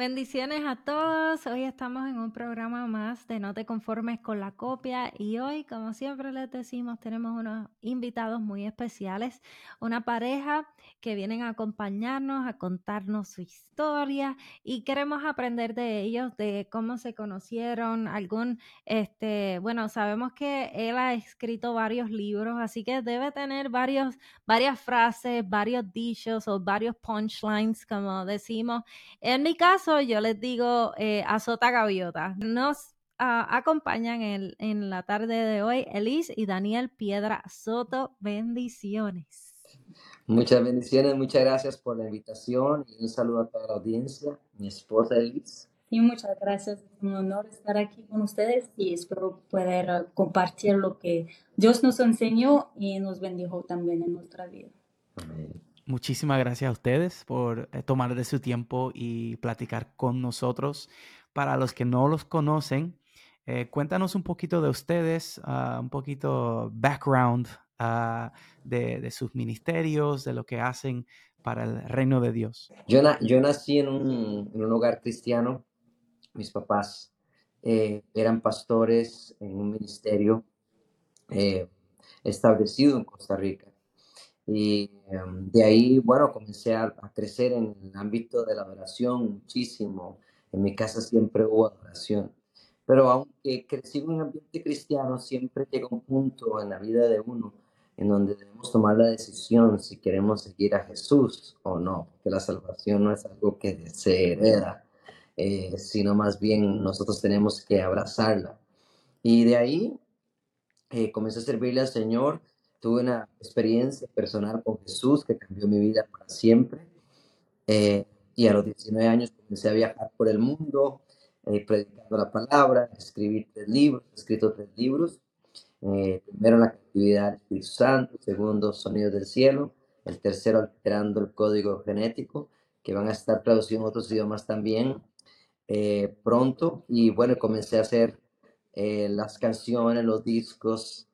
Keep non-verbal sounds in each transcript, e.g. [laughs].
Bendiciones a todos. Hoy estamos en un programa más de No te conformes con la copia y hoy, como siempre les decimos, tenemos unos invitados muy especiales, una pareja que vienen a acompañarnos, a contarnos su historia y queremos aprender de ellos, de cómo se conocieron, algún, este, bueno, sabemos que él ha escrito varios libros, así que debe tener varios, varias frases, varios dichos o varios punchlines, como decimos. En mi caso, yo les digo eh, azota gaviota. Nos ah, acompañan en, en la tarde de hoy Elis y Daniel Piedra Soto. Bendiciones. Muchas bendiciones, muchas gracias por la invitación y un saludo a toda la audiencia. Mi esposa Elis. Y muchas gracias, es un honor estar aquí con ustedes y espero poder compartir lo que Dios nos enseñó y nos bendijo también en nuestra vida. Amén. Muchísimas gracias a ustedes por eh, tomar de su tiempo y platicar con nosotros. Para los que no los conocen, eh, cuéntanos un poquito de ustedes, uh, un poquito background uh, de, de, sus ministerios, de lo que hacen para el reino de Dios. Yo, na yo nací en un, en un, hogar cristiano. Mis papás eh, eran pastores en un ministerio eh, establecido en Costa Rica. Y um, de ahí, bueno, comencé a, a, crecer en el ámbito de la adoración muchísimo. En mi casa siempre hubo adoración. Pero aunque crecí en un ambiente cristiano, siempre llega un punto en la vida de uno en donde debemos tomar la decisión si queremos seguir a Jesús o no, porque la salvación no es algo que se hereda, eh, sino más bien nosotros tenemos que abrazarla. Y de ahí eh, comencé a servirle al Señor tuve una experiencia personal con Jesús que cambió mi vida para siempre. Eh, y a los 19 años comencé a viajar por el mundo, eh, predicando la palabra, escribir tres libros, he escrito tres libros. Eh, primero la actividad del Espíritu Santo, segundo Sonidos del Cielo, el tercero Alterando el Código Genético, que van a estar traducidos en otros idiomas también eh, pronto. Y bueno, comencé a hacer eh, las canciones, los discos,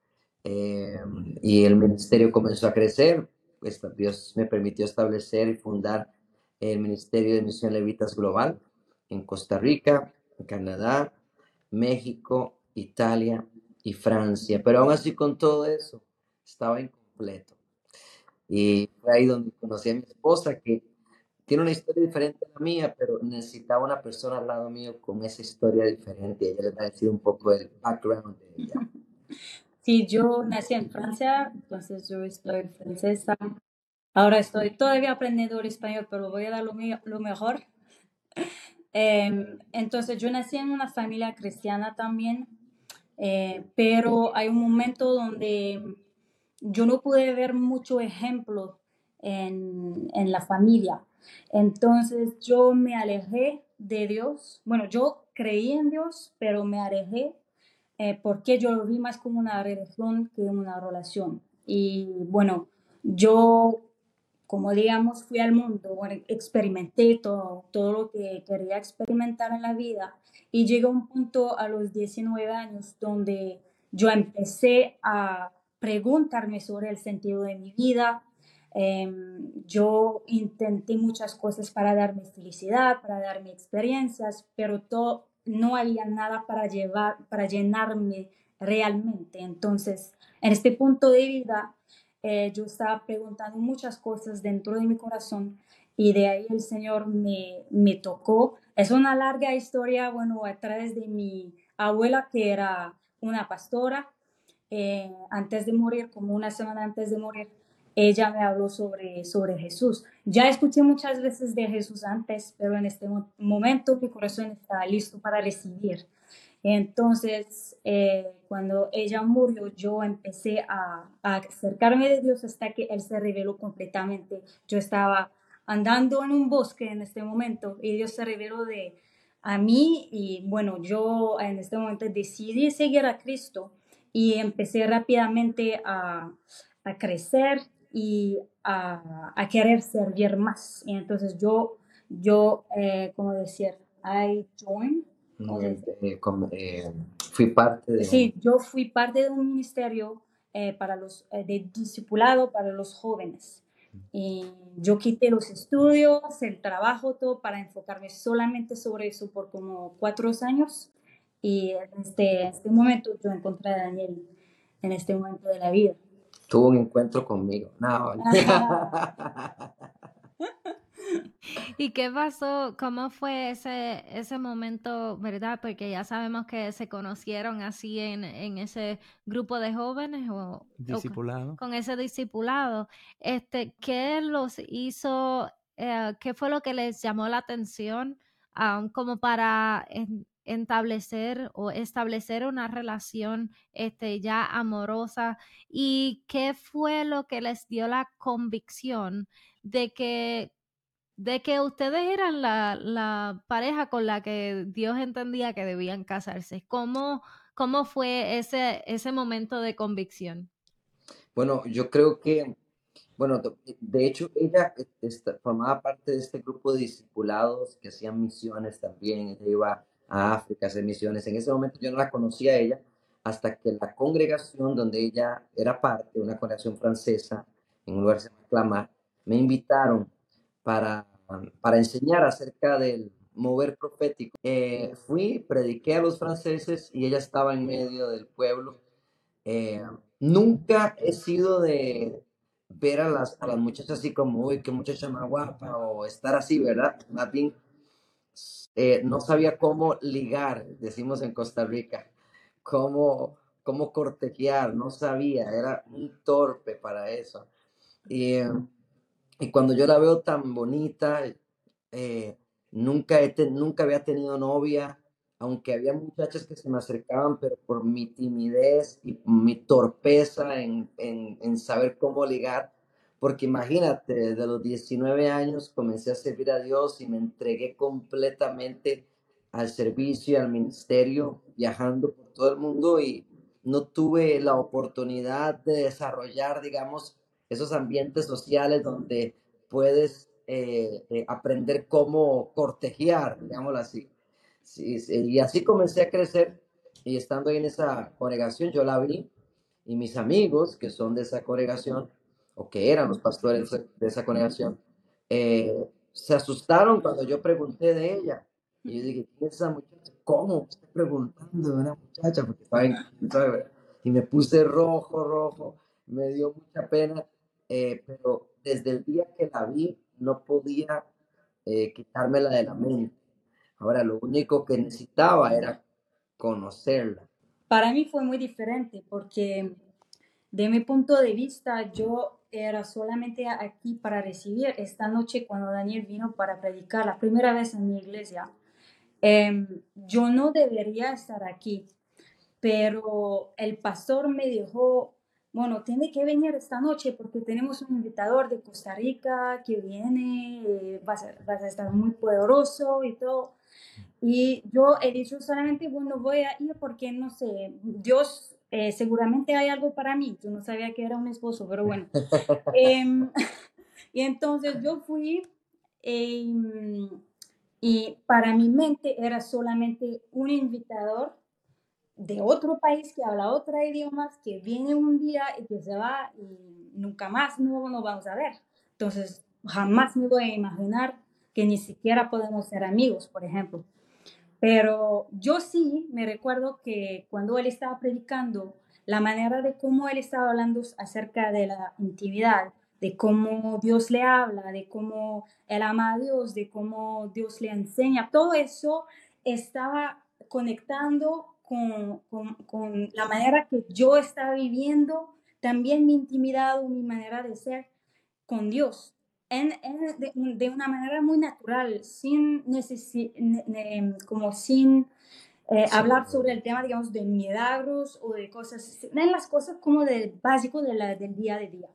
eh, y el ministerio comenzó a crecer. Pues, Dios me permitió establecer y fundar el Ministerio de Misión Levitas Global en Costa Rica, Canadá, México, Italia y Francia. Pero aún así con todo eso estaba incompleto. Y fue ahí donde conocí a mi esposa que tiene una historia diferente a la mía, pero necesitaba una persona al lado mío con esa historia diferente. Ella les va un poco del background de [laughs] yo nací en Francia, entonces yo estoy francesa. Ahora estoy todavía aprendiendo el español, pero voy a dar lo, mío, lo mejor. [laughs] Eh, entonces yo nací en una familia cristiana también, eh, pero hay un momento donde yo no pude ver mucho ejemplo en, en la familia. Entonces yo me alejé de Dios. Bueno, yo creí en Dios, pero me alejé eh, porque yo lo vi más como una religión que una relación. Y bueno, yo, como digamos, fui al mundo, experimenté todo, todo lo que quería experimentar en la vida y llegó un punto a los 19 años donde yo empecé a preguntarme sobre el sentido de mi vida. Em, yo intenté muchas cosas para darme felicidad, para darme experiencias, pero todo, no había nada para, llevar, para llenarme realmente. Entonces, en este punto de vida, eh, yo estaba preguntando muchas cosas dentro de mi corazón y de ahí el Señor me, me tocó. Es una larga historia, bueno, a través de mi abuela, que era una pastora, eh, antes de morir, como una semana antes de morir, ella me habló sobre, sobre Jesús. Ya escuché muchas veces de Jesús antes, pero en este momento mi corazón está listo para recibir. Entonces, eh, cuando ella murió, yo empecé a, acercarme de Dios hasta que Él se reveló completamente. Yo estaba andando en un bosque en este momento y Dios se reveló de a mí y bueno, yo en este momento decidí seguir a Cristo y empecé rápidamente a, crecer y a, querer servir más. Y entonces yo, yo eh, ¿cómo decir? I joined. Eh, eh, fui parte de... Sí, yo fui parte de un ministerio eh, para los, de discipulado para los jóvenes. Y yo quité los estudios, el trabajo, todo para enfocarme solamente sobre eso por como cuatro años. Y en este, este momento yo encontré a Daniel en este momento de la vida. Tuvo un encuentro conmigo. No. [laughs] [laughs] [laughs] ¿Y qué pasó? ¿Cómo fue ese, ese momento, verdad? Porque ya sabemos que se conocieron así en, en ese grupo de jóvenes o, discipulado. con ese discipulado. Este, ¿Qué los hizo, eh, qué fue lo que les llamó la atención um, como para establecer o establecer una relación este, ya amorosa? ¿Y qué fue lo que les dio la convicción de que de que ustedes eran la, la, pareja con la que Dios entendía que debían casarse. ¿Cómo, cómo fue ese, ese momento de convicción? Bueno, yo creo que, bueno, de hecho ella formaba parte de este grupo de discipulados que hacían misiones también, ella iba a África a hacer misiones. En ese momento yo no la conocía a ella hasta que la congregación donde ella era parte, una congregación francesa, en un lugar que se llama Clamar, me invitaron para, para enseñar acerca del mover profético. Eh, fui, prediqué a los franceses y ella estaba en medio del pueblo. Eh, nunca he sido de ver a las, a las muchachas así como, uy, qué muchacha más guapa, o estar así, ¿verdad? Más eh, no sabía cómo ligar, decimos en Costa Rica, cómo, cómo cortejear, no sabía, era un torpe para eso. Y y cuando yo la veo tan bonita, eh, nunca, he nunca había tenido novia, aunque había muchachas que se me acercaban, pero por mi timidez y mi torpeza en, en, en saber cómo ligar, porque imagínate, desde los 19 años comencé a servir a Dios y me entregué completamente al servicio y al ministerio, viajando por todo el mundo y no tuve la oportunidad de desarrollar, digamos, esos ambientes sociales donde puedes eh, eh, aprender cómo cortejear, digámoslo así. y así comencé a crecer y estando ahí en esa congregación, yo la vi y mis amigos que son de esa congregación o que eran los pastores de esa congregación, eh, se asustaron cuando yo pregunté de ella. Y yo dije, ¿quién es esa muchacha? ¿Cómo? Estoy preguntando de una muchacha, porque y me puse rojo, rojo, me dio mucha pena eh, pero desde el día que la vi no podía eh, quitármela de la mente. Ahora, lo único que necesitaba era conocerla. Para mí fue muy diferente porque de mi punto de vista yo era solamente aquí para recibir esta noche cuando Daniel vino para predicar la primera vez en mi iglesia. Em, yo no debería estar aquí, pero el pastor me dejó bueno, tiene que venir esta noche porque tenemos un invitador de Costa Rica que viene, eh, va, a estar muy poderoso y todo. Y yo he dicho solamente, bueno, voy a ir porque, no sé, Dios eh, seguramente hay algo para mí. Yo no sabía que era un esposo, pero bueno. [laughs] Em, [laughs] y entonces yo fui em, y para mi mente era solamente un invitador de otro país que habla otro idioma, que viene un día y que se va y nunca más no nos vamos a ver. Entonces, jamás me voy a imaginar que ni siquiera podemos ser amigos, por ejemplo. Pero yo sí me recuerdo que cuando él estaba predicando, la manera de cómo él estaba hablando acerca de la intimidad, de cómo Dios le habla, de cómo él ama a Dios, de cómo Dios le enseña, todo eso estaba conectando con, con, con, la manera que yo estaba viviendo, también mi intimidad o mi manera de ser con Dios, en, de, de, una manera muy natural, sin como sin eh, hablar sobre el tema, digamos, de milagros o de cosas, en las cosas como del básico de la, del día a día.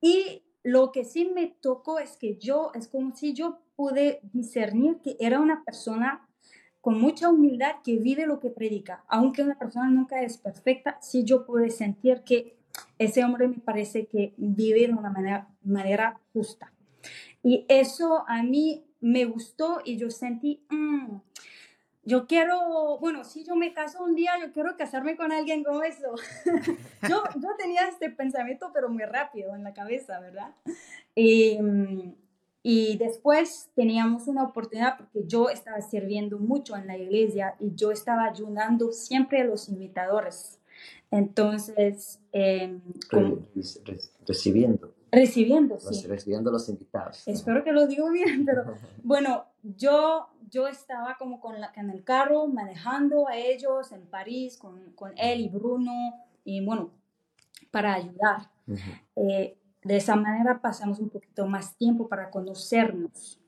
Y lo que sí me tocó es que yo, es como si yo pude discernir que era una persona con mucha humildad que vive lo que predica. Aunque una persona nunca es perfecta, sí yo pude sentir que ese hombre me parece que vive de una manera, manera justa. Y eso a mí me gustó y yo sentí, mm, yo quiero, bueno, si yo me caso un día, yo quiero casarme con alguien como eso. [laughs] yo, yo tenía este pensamiento, pero muy rápido en la cabeza, ¿verdad? Mm, y después teníamos una oportunidad porque yo estaba sirviendo mucho en la iglesia y yo estaba ayudando siempre a los invitadores. Entonces, eh, recibiendo. Recibiendo, sí. Recibiendo los invitados. Espero que lo digo bien, pero [laughs] bueno, yo, yo estaba como con la, en el carro manejando a ellos en París con, con él y Bruno y bueno, para ayudar. eh, de esa manera pasamos un poquito más tiempo para conocernos.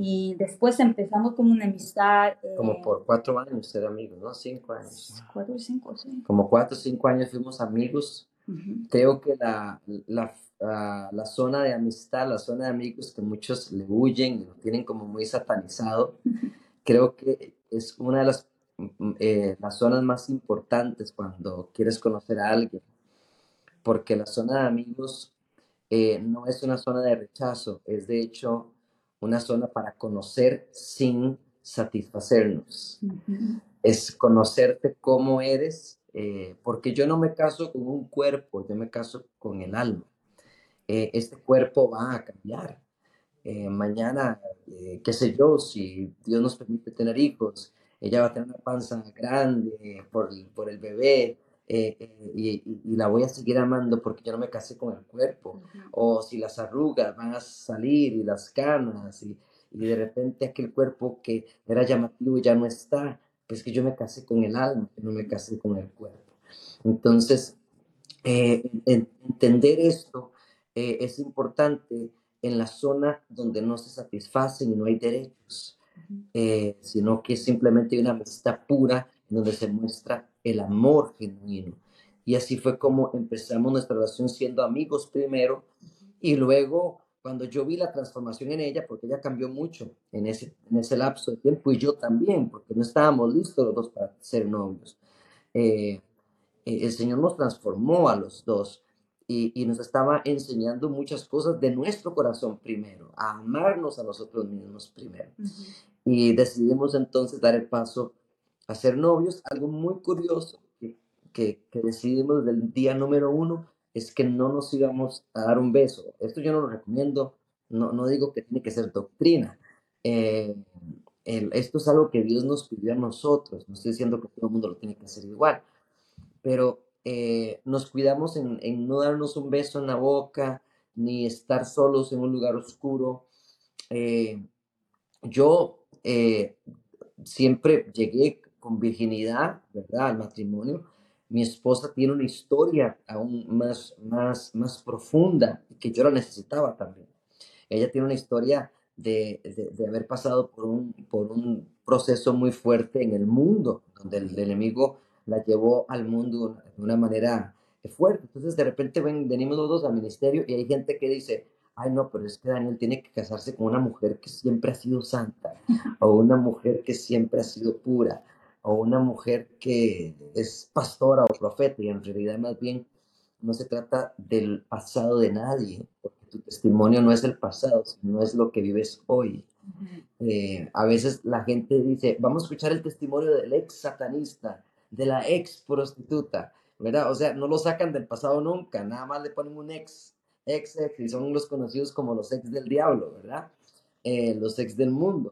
Y después empezamos como una amistad. Eh, como por cuatro años ser amigos, ¿no? Cinco años. Cuatro cinco, sí. Como cuatro o cinco años fuimos amigos. Creo que la, la, la, zona de amistad, la zona de amigos que muchos le huyen y lo tienen como muy satanizado, [laughs] creo que es una de las, eh, las zonas más importantes cuando quieres conocer a alguien. Porque la zona de amigos eh, no es una zona de rechazo, es de hecho una zona para conocer sin satisfacernos. Es conocerte cómo eres, eh, porque yo no me caso con un cuerpo, yo me caso con el alma. Eh, este cuerpo va a cambiar. mañana, qué sé yo, si Dios nos permite tener hijos, ella va a tener una panza grande por, por el bebé, eh, eh, y, la voy a seguir amando porque yo no me casé con el cuerpo. O si las arrugas van a salir y las canas y, de repente aquel cuerpo que era llamativo ya no está, pues que yo me casé con el alma, no me casé con el cuerpo. Entonces, eh, entender esto es importante en la zona donde no se satisfacen y no hay derechos, sino que simplemente hay una amistad pura donde se muestra el amor genuino. Y así fue como empezamos nuestra relación siendo amigos primero y luego cuando yo vi la transformación en ella, porque ella cambió mucho en ese, en ese lapso de tiempo y yo también, porque no estábamos listos los dos para ser novios. Eh, eh, el Señor nos transformó a los dos y, y, nos estaba enseñando muchas cosas de nuestro corazón primero, a amarnos a nosotros mismos primero. Y decidimos entonces dar el paso a ser novios, algo muy curioso que, que, decidimos desde el día número uno es que no nos íbamos a dar un beso. Esto yo no lo recomiendo, no, no digo que tiene que ser doctrina. Eh, esto es algo que Dios nos pidió a nosotros, no estoy diciendo que todo el mundo lo tiene que hacer igual, pero eh, nos cuidamos en, no darnos un beso en la boca, ni estar solos en un lugar oscuro. Eh, yo siempre llegué con virginidad, ¿verdad? Al matrimonio, mi esposa tiene una historia aún más, más, más profunda que yo la necesitaba también. Ella tiene una historia de, de, haber pasado por un, por un proceso muy fuerte en el mundo, donde el, enemigo la llevó al mundo de una manera fuerte. Entonces, de repente ven, venimos los dos al ministerio y hay gente que dice, ay no, pero es que Daniel tiene que casarse con una mujer que siempre ha sido santa o una mujer que siempre ha sido pura o una mujer que es pastora o profeta y en realidad más bien no se trata del pasado de nadie, porque tu testimonio no es el pasado, sino es lo que vives hoy. Eh, a veces la gente dice, vamos a escuchar el testimonio del ex satanista, de la ex prostituta, ¿verdad? O sea, no lo sacan del pasado nunca, nada más le ponen un ex, ex, ex, y son los conocidos como los ex del diablo, ¿verdad? Eh, los ex del mundo.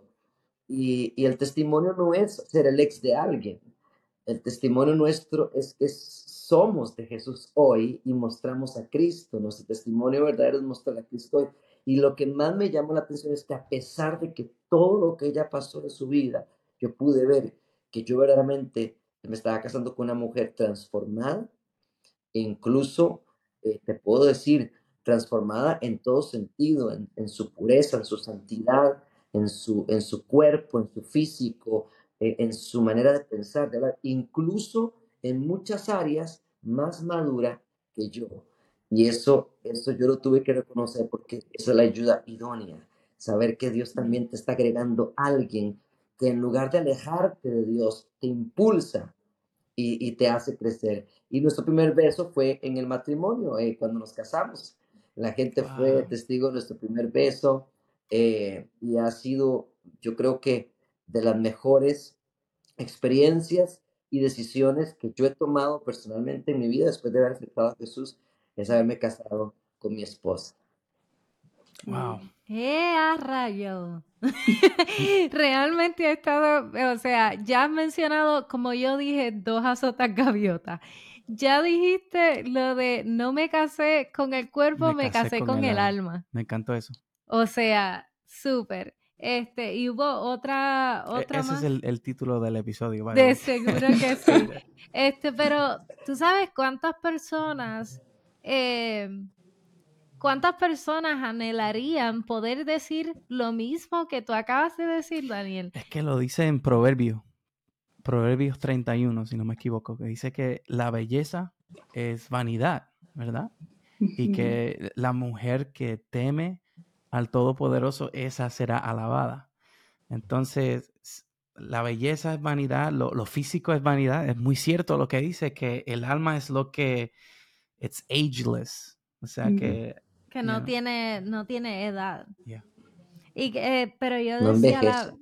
Y, el testimonio no es ser el ex de alguien. El testimonio nuestro es que somos de Jesús hoy y mostramos a Cristo. Nuestro testimonio verdadero es mostrar a Cristo hoy. Y lo que más me llamó la atención es que a pesar de que todo lo que ella pasó de su vida, yo pude ver que yo verdaderamente me estaba casando con una mujer transformada, e incluso eh, te puedo decir, transformada en todo sentido, en, en su pureza, en su santidad, en su, en su cuerpo, en su físico, eh, en su manera de pensar, de hablar, incluso en muchas áreas más madura que yo. Y eso, eso yo lo tuve que reconocer porque esa es la ayuda idónea. Saber que Dios también te está agregando a alguien que en lugar de alejarte de Dios, te impulsa y, te hace crecer. Y nuestro primer beso fue en el matrimonio, eh, cuando nos casamos. La gente fue testigo de nuestro primer beso eh, y ha sido, yo creo que, de las mejores experiencias y decisiones que yo he tomado personalmente en mi vida después de haber aceptado a Jesús, es haberme casado con mi esposa. Wow. ¡Eh, a rayo! [laughs] [laughs] Realmente ha estado, o sea, ya has mencionado, como yo dije, dos azotas gaviotas. Ya dijiste lo de no me casé con el cuerpo, me, casé, con, el, alma. Me encantó eso. O sea, súper. Este, y hubo otra, e, otra Ese es el, título del episodio. De seguro que [laughs] sí. Este, pero tú sabes cuántas personas eh, ¿Cuántas personas anhelarían poder decir lo mismo que tú acabas de decir, Daniel? Es que lo dice en Proverbio, Proverbios 31, si no me equivoco, que dice que la belleza es vanidad, ¿verdad? Y que la mujer que teme al Todopoderoso, esa será alabada. Entonces, la belleza es vanidad, lo, físico es vanidad. Es muy cierto lo que dice, que el alma es lo que, it's ageless. O sea, que que no tiene, no tiene edad. Y, eh, pero yo decía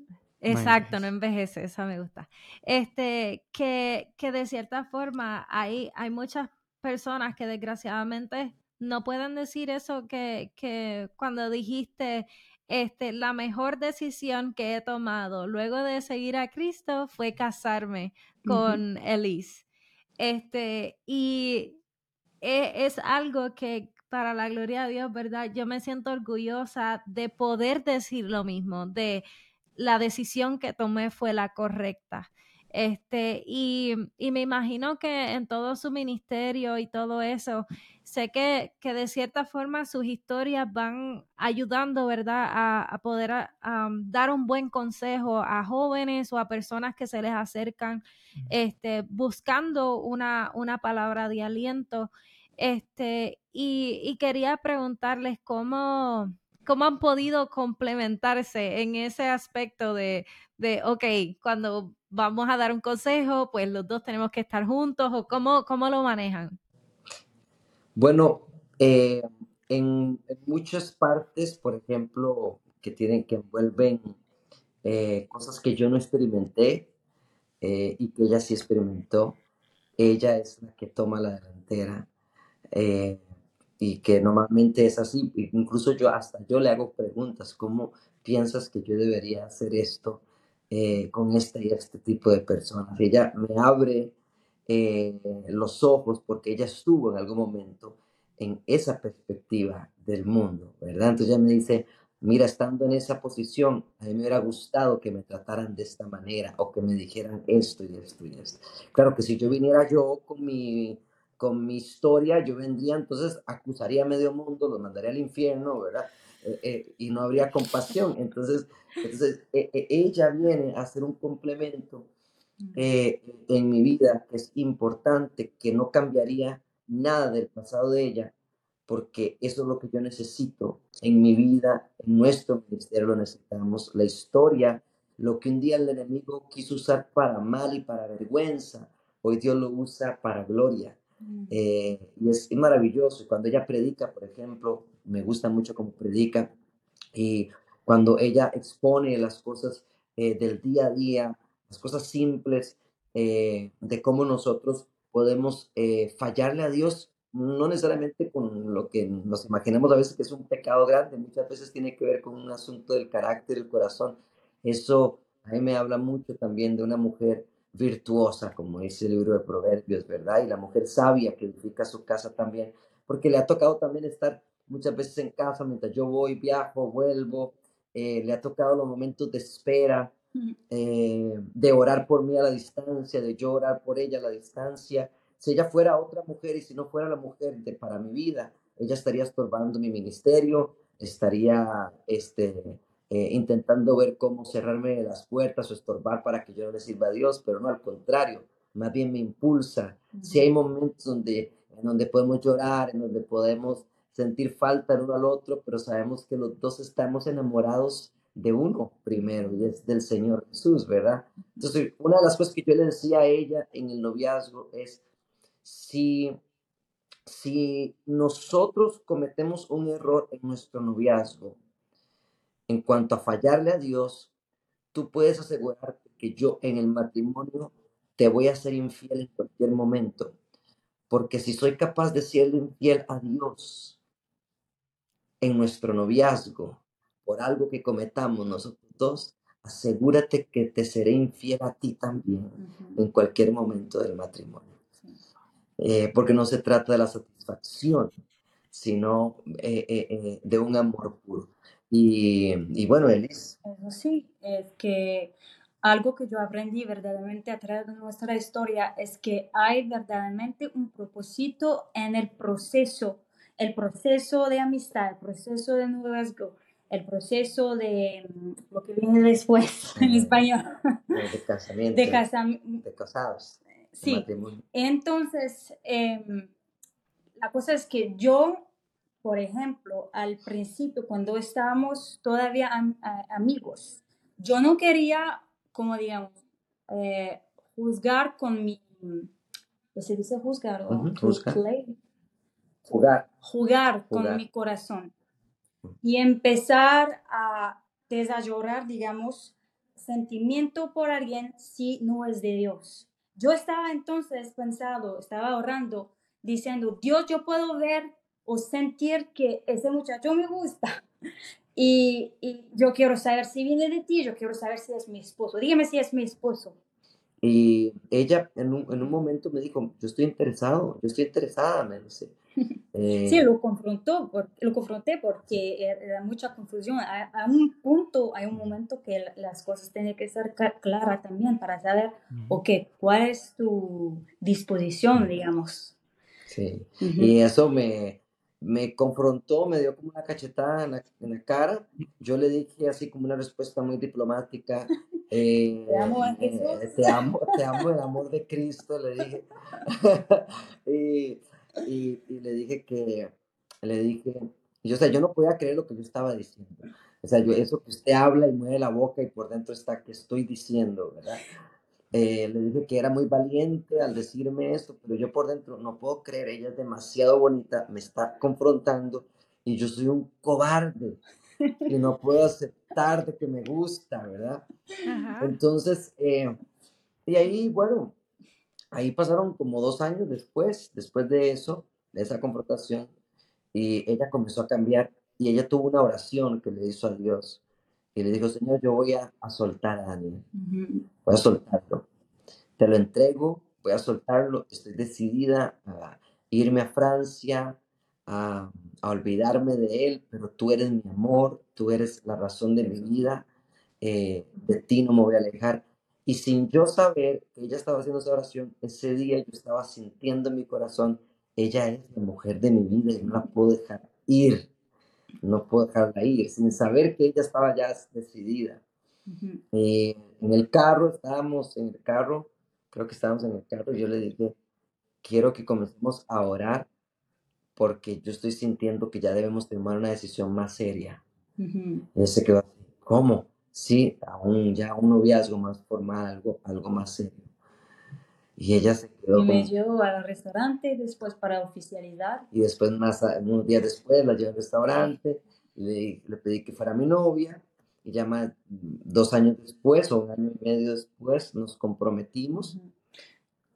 Exacto, no envejece, esa me gusta. Este, que, que de cierta forma hay, hay muchas personas que desgraciadamente no pueden decir eso que, que cuando dijiste este, la mejor decisión que he tomado luego de seguir a Cristo fue casarme con Elise. Este, y e, es, algo que, para la gloria de Dios, ¿verdad? Yo me siento orgullosa de poder decir lo mismo, de la decisión que tomé fue la correcta. Este, y, me imagino que en todo su ministerio y todo eso, sé que, que de cierta forma sus historias van ayudando, ¿verdad?, a, poder dar un buen consejo a jóvenes o a personas que se les acercan, este, buscando una, una palabra de aliento. Este, y, quería preguntarles cómo, cómo han podido complementarse en ese aspecto de, de, ok, cuando vamos a dar un consejo, pues los dos tenemos que estar juntos, o cómo, cómo lo manejan. Bueno, eh, en, muchas partes, por ejemplo, que tienen, que envuelven eh, cosas que yo no experimenté eh, y que ella sí experimentó, ella es la que toma la delantera y que normalmente es así. Incluso yo hasta yo le hago preguntas, ¿cómo piensas que yo debería hacer esto eh, con este este tipo de personas? Ella me abre eh, los ojos porque ella estuvo en algún momento en esa perspectiva del mundo, ¿verdad? Entonces ella me dice, mira, estando en esa posición, a mí me hubiera gustado que me trataran de esta manera o que me dijeran esto y esto y esto. Claro que si yo viniera yo con mi con mi historia yo vendría, entonces acusaría a medio mundo, lo mandaría al infierno, ¿verdad? Eh, eh, y no habría compasión. Entonces, entonces e, e, ella viene a ser un complemento eh, en mi vida que es importante, que no cambiaría nada del pasado de ella, porque eso es lo que yo necesito en mi vida, en nuestro ministerio lo necesitamos. La historia, lo que un día el enemigo quiso usar para mal y para vergüenza, hoy Dios lo usa para gloria. Eh, y es, maravilloso. Cuando ella predica, por ejemplo, me gusta mucho cómo predica. Y cuando ella expone las cosas eh, del día a día, las cosas simples, eh, de cómo nosotros podemos fallarle a Dios, no necesariamente con lo que nos imaginamos a veces que es un pecado grande, muchas veces tiene que ver con un asunto del carácter, del corazón. Eso a mí me habla mucho también de una mujer virtuosa, como dice el libro de Proverbios, ¿verdad? Y la mujer sabia que edifica su casa también, porque le ha tocado también estar muchas veces en casa mientras yo voy, viajo, vuelvo, eh, le ha tocado los momentos de espera, eh, de orar por mí a la distancia, de yo orar por ella a la distancia. Si ella fuera otra mujer y si no fuera la mujer de, para mi vida, ella estaría estorbando mi ministerio, estaría este, eh, intentando ver cómo cerrarme las puertas o estorbar para que yo no le sirva a Dios, pero no al contrario, más bien me impulsa. Si hay momentos donde en donde podemos llorar, en donde podemos sentir falta el uno al otro, pero sabemos que los dos estamos enamorados de uno primero, y es del Señor Jesús, ¿verdad? Entonces, una de las cosas que yo le decía a ella en el noviazgo es, si, si nosotros cometemos un error en nuestro noviazgo, en cuanto a fallarle a Dios, tú puedes asegurarte que yo en el matrimonio te voy a ser infiel en cualquier momento. Porque si soy capaz de serle infiel a Dios en nuestro noviazgo por algo que cometamos nosotros dos, asegúrate que te seré infiel a ti también en cualquier momento del matrimonio. Eh, porque no se trata de la satisfacción, sino eh, eh, de un amor puro. Y, y bueno, Elis. Eso sí, es que algo que yo aprendí verdaderamente a través de nuestra historia es que hay verdaderamente un propósito en el proceso, el proceso de amistad, el proceso de noviazgo, el proceso de mm, lo que viene después [laughs] en español. De casamiento. De, casam de casados. Sí. Entonces, eh, la cosa es que yo por ejemplo, al principio, cuando estábamos todavía amigos, yo no quería, como digamos, eh, juzgar con mi, se dice juzgar? Jugar. Jugar con mi corazón. Y empezar a desarrollar, digamos, sentimiento por alguien si no es de Dios. Yo estaba entonces pensado, estaba orando, diciendo, Dios, yo puedo ver o sentir que ese muchacho me gusta. [laughs] Y, y, yo quiero saber si viene de ti, yo quiero saber si es mi esposo. Dígame si es mi esposo. Y ella en un, en un momento me dijo, yo estoy interesado, yo estoy interesada, me dice. Eh, sí, lo confrontó, lo confronté porque era mucha confusión. A, a, un punto, hay un momento que las cosas tienen que ser claras también para saber, ok, cuál es tu disposición, digamos. Sí, y eso me, me confrontó, me dio como una cachetada en la, cara. Yo le dije así como una respuesta muy diplomática. [laughs] Eh, te amo, eh, te amo, te amo el amor de Cristo, le dije. [laughs] y, y, le dije que, le dije, yo, o sea, yo no podía creer lo que yo estaba diciendo. O sea, yo, eso que usted habla y mueve la boca y por dentro está que estoy diciendo, ¿verdad? Eh, le dije que era muy valiente al decirme esto, pero yo por dentro no puedo creer, ella es demasiado bonita, me está confrontando y yo soy un cobarde y [laughs] no puedo aceptar de que me gusta, ¿verdad? Entonces, eh, y ahí, bueno, ahí pasaron como dos años después, después de eso, de esa confrontación, y ella comenzó a cambiar y ella tuvo una oración que le hizo a Dios y le dijo, Señor, yo voy a, soltar a Daniel, voy a soltarlo, te lo entrego, voy a soltarlo, estoy decidida a irme a Francia, a, olvidarme de él, pero tú eres mi amor, tú eres la razón de mi vida, eh, de ti no me voy a alejar. Y sin yo saber que ella estaba haciendo esa oración, ese día yo estaba sintiendo en mi corazón, ella es la mujer de mi vida y no la puedo dejar ir no puedo dejarla ir, sin saber que ella estaba ya decidida. Eh, en el carro, estábamos en el carro, creo que estábamos en el carro, y yo le dije, quiero que comencemos a orar porque yo estoy sintiendo que ya debemos tomar una decisión más seria. Y él se quedó así, ¿cómo? Sí, aún ya un noviazgo más formal, algo, algo más serio. Y ella se quedó. Y me llevó al restaurante después para oficialidad. Y después, más, unos días después, la llevé al restaurante, le, le pedí que fuera mi novia. Y ya más, dos años después, o un año y medio después, nos comprometimos.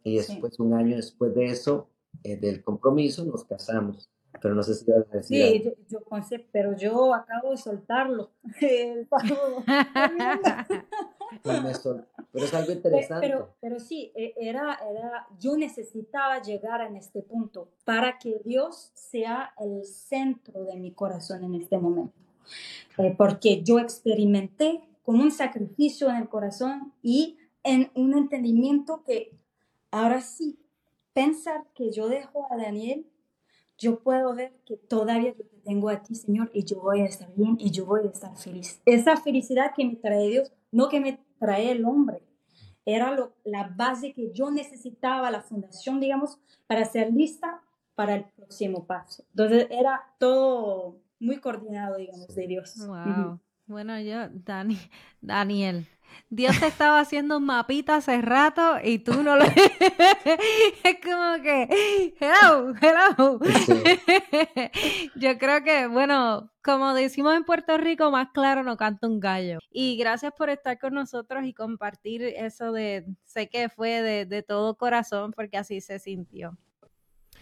Y después, un año después de eso, eh, del compromiso, nos casamos. Pero no sé si. Sí, yo, yo pensé, pero yo acabo de soltarlo. [laughs] Pero es algo interesante. Pero, pero sí, e, era, era, yo necesitaba llegar en este punto para que Dios sea el centro de mi corazón en este momento. Eh, porque yo experimenté como un sacrificio en el corazón y en un entendimiento que ahora sí, pensar que yo dejo a Daniel, yo puedo ver que todavía yo te tengo a ti, Señor, y yo voy a estar bien y yo voy a estar feliz. Esa felicidad que me trae Dios no que me trae el hombre. Era lo, la base que yo necesitaba, la fundación, digamos, para ser lista para el próximo paso. Entonces era todo muy coordinado, digamos, de Dios. Wow. Bueno, yo, Dani, [laughs] Daniel, Dios te estaba haciendo un mapita hace rato y tú no lo... [laughs] es como que, hello, hello. [laughs] Yo creo que, bueno, como decimos en Puerto Rico, más claro no canta un gallo. Y gracias por estar con nosotros y compartir eso de, sé que fue de, de todo corazón porque así se sintió.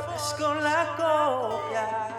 fór sko la copia.